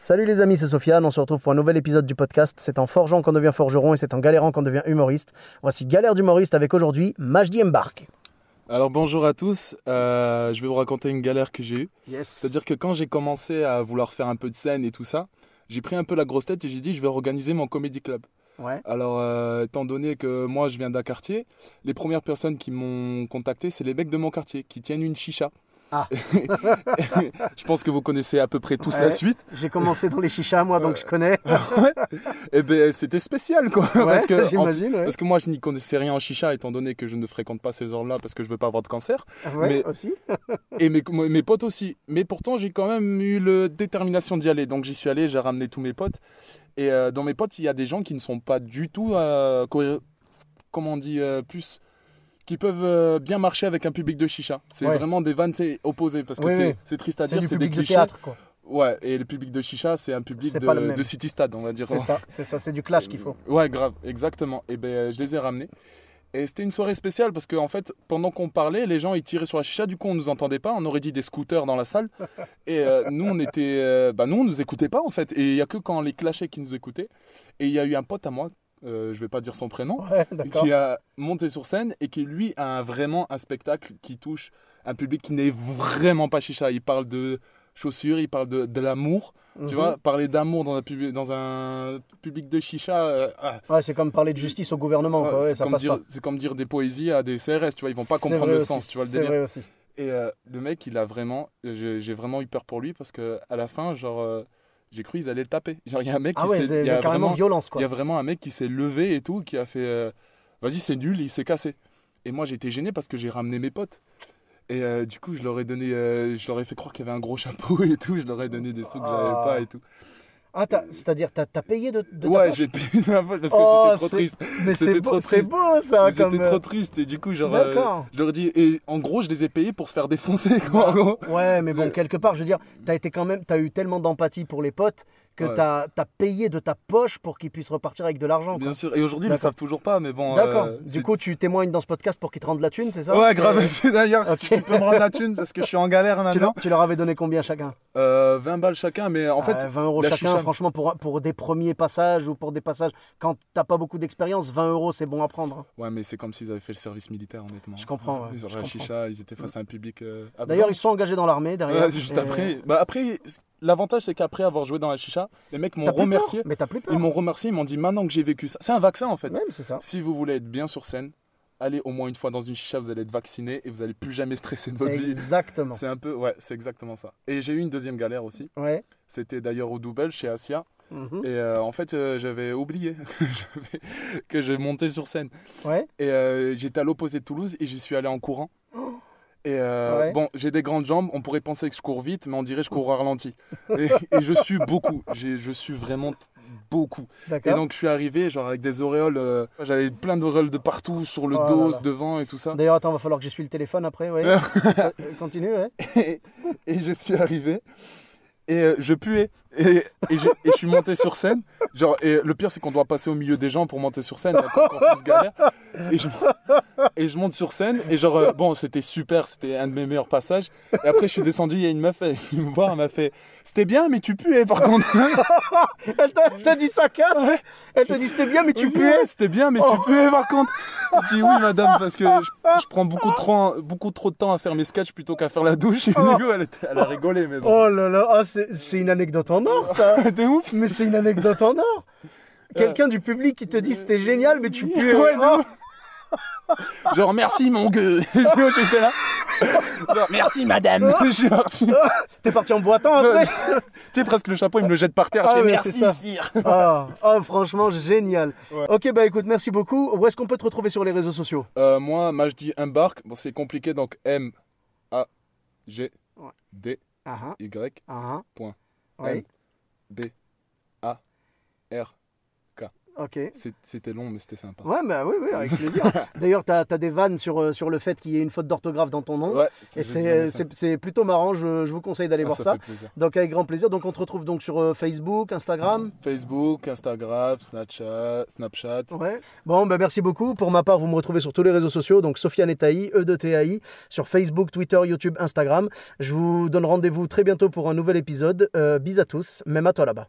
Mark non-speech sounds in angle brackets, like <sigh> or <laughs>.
Salut les amis, c'est Sofiane. On se retrouve pour un nouvel épisode du podcast. C'est en forgeant qu'on devient forgeron et c'est en galérant qu'on devient humoriste. Voici Galère d'humoriste avec aujourd'hui Majdi Embark. Alors bonjour à tous, Euh, je vais vous raconter une galère que j'ai eue. Yes. C'est-à-dire que quand j'ai commencé à vouloir faire un peu de scène et tout ça, j'ai pris un peu la grosse tête et j'ai dit je vais organiser mon comedy club. Ouais. Alors euh, étant donné que moi je viens d'un quartier, les premières personnes qui m'ont contacté c'est les mecs de mon quartier qui tiennent une chicha. Ah. <laughs> je pense que vous connaissez à peu près tous Ouais. la suite. J'ai commencé dans les chichas moi donc je connais. <laughs> Et ben c'était spécial quoi. Ouais, parce, que, en- parce que moi je n'y connaissais rien en chicha étant donné que je ne fréquente pas ces heures-là parce que je veux pas avoir de cancer. Ouais, mais- aussi. <laughs> Et mes, mes potes aussi. Mais pourtant, j'ai quand même eu la détermination d'y aller. Donc j'y suis allé, j'ai ramené tous mes potes. Et euh, dans mes potes, il y a des gens qui ne sont pas du tout, euh, co- comment on dit, euh, plus, qui peuvent euh, bien marcher avec un public de chicha. C'est Ouais. vraiment des vannes opposées. Parce que Oui, c'est triste à dire, c'est des de clichés. théâtre quoi. Ouais, et le public de chicha, c'est un public de, city stade, on va dire. C'est ça, c'est ça, c'est du clash qu'il faut. Ouais, grave, exactement. Et ben, euh, je les ai ramenés. Et c'était une soirée spéciale parce qu'en fait, pendant qu'on parlait, les gens ils tiraient sur la chicha. Du coup, on nous entendait pas. On aurait dit des scooters dans la salle. <laughs> Et euh, nous, on était, euh, bah nous, on nous écoutait pas en fait. Et il y a que quand les clashait qui nous écoutaient. Et il y a eu un pote à moi, euh, je vais pas dire son prénom, <laughs> Ouais, qui a monté sur scène et qui lui a vraiment un spectacle qui touche un public qui n'est vraiment pas chicha. Il parle de chaussures, il parle de, de l'amour. Mhm. Tu vois, parler d'amour dans un, public, dans un public de chicha, euh, ah, Ouais, c'est comme parler de justice au gouvernement. Ouais, Ouais, c'est comme dire, comme des poésies à des CRS, tu vois, ils vont pas comprendre le aussi, sens, tu vois le délire. vrai aussi. Et euh, le mec, il a vraiment, j'ai j'ai vraiment eu peur pour lui parce que à la fin, genre, euh, j'ai cru ils allaient le taper. Genre, il y a un mec Ah qui ouais, s'est, il il y a carrément vraiment, violence il quoi. y a vraiment un mec qui s'est levé et tout, qui a fait, euh, vas-y, c'est nul, et il s'est cassé. Et moi, j'étais gêné parce que j'ai ramené mes potes. Et euh, du coup, je leur ai donné, euh, je leur ai fait croire qu'il y avait un gros chapeau <laughs> et tout. Je leur ai donné des sous que j'avais Ah. pas et tout. Ah, t'as- c'est-à-dire t'as as payé de, de ouais, j'ai payé ma poche parce que Oh, j'étais trop triste. Mais c'était c'est trop beau, beau ça. C'était euh, trop triste et du coup, genre, euh, D'accord. je leur dis, et en gros, je les ai payés pour se faire défoncer, quoi, en gros. Ouais, mais bon, quelque part, je veux dire, t'as été quand même, t'as eu tellement d'empathie pour les potes que Ouais. t'as as payé de ta poche pour qu'ils puissent repartir avec de l'argent. quoi. Bien sûr, et aujourd'hui, ils le D'accord. savent toujours pas, mais bon. D'accord. euh, du coup, tu témoignes dans ce podcast pour qu'ils te rendent la thune, c'est ça? Ouais, grave, <laughs> c'est d'ailleurs, si Ok. tu peux me rendre la thune parce que je suis en galère Tu maintenant. tu leur avais donné combien chacun? Euh, 20 balles chacun, mais en fait, Euh, 20 euros la chacun, chicha- franchement, pour, pour des premiers passages ou pour des passages, quand t'as pas beaucoup d'expérience, 20 euros, c'est bon à prendre. hein. ouais, mais c'est comme s'ils avaient fait le service militaire, honnêtement. Je comprends, ouais, la comprends. chicha, ils étaient face à un public. euh, D'ailleurs, ils sont engagés dans l'armée derrière. Juste Et- après. Bah, après, l'avantage, c'est qu'après avoir joué dans la chicha, les mecs m'ont remercié. Mais t'as plus peur Ils m'ont remercié, ils m'ont dit maintenant que j'ai vécu ça. C'est un vaccin en fait. Ouais, mais c'est ça. Si vous voulez être bien sur scène, allez au moins une fois dans une chicha, vous allez être vacciné et vous allez plus jamais stresser de votre vie. Exactement. C'est un peu, ouais, c'est exactement ça. Et j'ai eu une deuxième galère aussi. Ouais. C'était d'ailleurs au Double chez Asia. Mhm. Et euh, en fait, euh, j'avais oublié <laughs> que je montais sur scène. Ouais. Et euh, j'étais à l'opposé de Toulouse et j'y suis allé en courant. Et euh, Ouais. bon, j'ai des grandes jambes, on pourrait penser que je cours vite, mais on dirait que je cours au <laughs> ralenti. Et, et je suis beaucoup, je suis vraiment beaucoup. Et donc je suis arrivé genre avec des auréoles, euh, j'avais plein d'auréoles de partout, sur le Oh dos, là. devant et tout ça. D'ailleurs, attends, va falloir que j'essuie le téléphone après. Ouais. <laughs> Euh, Continue, ouais. et, et je suis arrivé et euh, je puais et, et, je, et je suis monté sur scène. Genre et le pire c'est qu'on doit passer au milieu des gens pour monter sur scène. Encore plus galère et je, et je monte sur scène. Et genre euh, bon c'était super. C'était un de mes meilleurs passages. Et après je suis descendu. Il y a une meuf venue me voir. Elle m'a fait c'était bien mais tu puais par contre. <laughs> Elle t'a dit ça, calme Elle t'a dit c'était bien, mais tu puais. ouais, c'était bien mais tu puais par contre. Je dis oui madame parce que je, je prends beaucoup trop beaucoup trop de temps à faire mes sketchs plutôt qu'à faire la douche. Et du coup elle, a rigolé mais bon. Oh là là, ah, c'est c'est une anecdote en or, ça. <laughs> de ouf Mais c'est une anecdote en or. Quelqu'un du public qui te dit c'était génial, mais tu puais. Ouais, de Oh, Genre merci mon gueux. <laughs> J'étais là. Genre merci madame. <laughs> Tu T'es parti en boitant après sais presque le chapeau il me le jette par terre. Ah je fais ouais, merci ça. sire. ah, ah, franchement, génial. Ouais. Ok, bah écoute, merci beaucoup. Où est-ce qu'on peut te retrouver sur les réseaux sociaux? Euh, moi Majdi embarque. Bon c'est compliqué donc M A G. D Ah, ah, Y, ah, Point. ah. Oui, B, A, R. ok. C'était long, mais c'était sympa. Ouais, bah oui, oui, avec <laughs> plaisir. D'ailleurs, tu as, des vannes sur, euh, sur le fait qu'il y ait une faute d'orthographe dans ton nom. Ouais, Et c'est plutôt marrant, je, je vous conseille d'aller Ah, voir ça ça. fait plaisir. Donc avec grand plaisir. Donc on te retrouve donc sur euh, Facebook, Instagram. Facebook, Instagram, Snapchat, Snapchat. Ouais. Bon, bah merci beaucoup. Pour ma part, vous me retrouvez sur tous les réseaux sociaux, donc Sofiane Etaï, E de TAI, sur Facebook, Twitter, YouTube, Instagram. Je vous donne rendez-vous très bientôt pour un nouvel épisode. Euh, bis à tous, même à toi là-bas.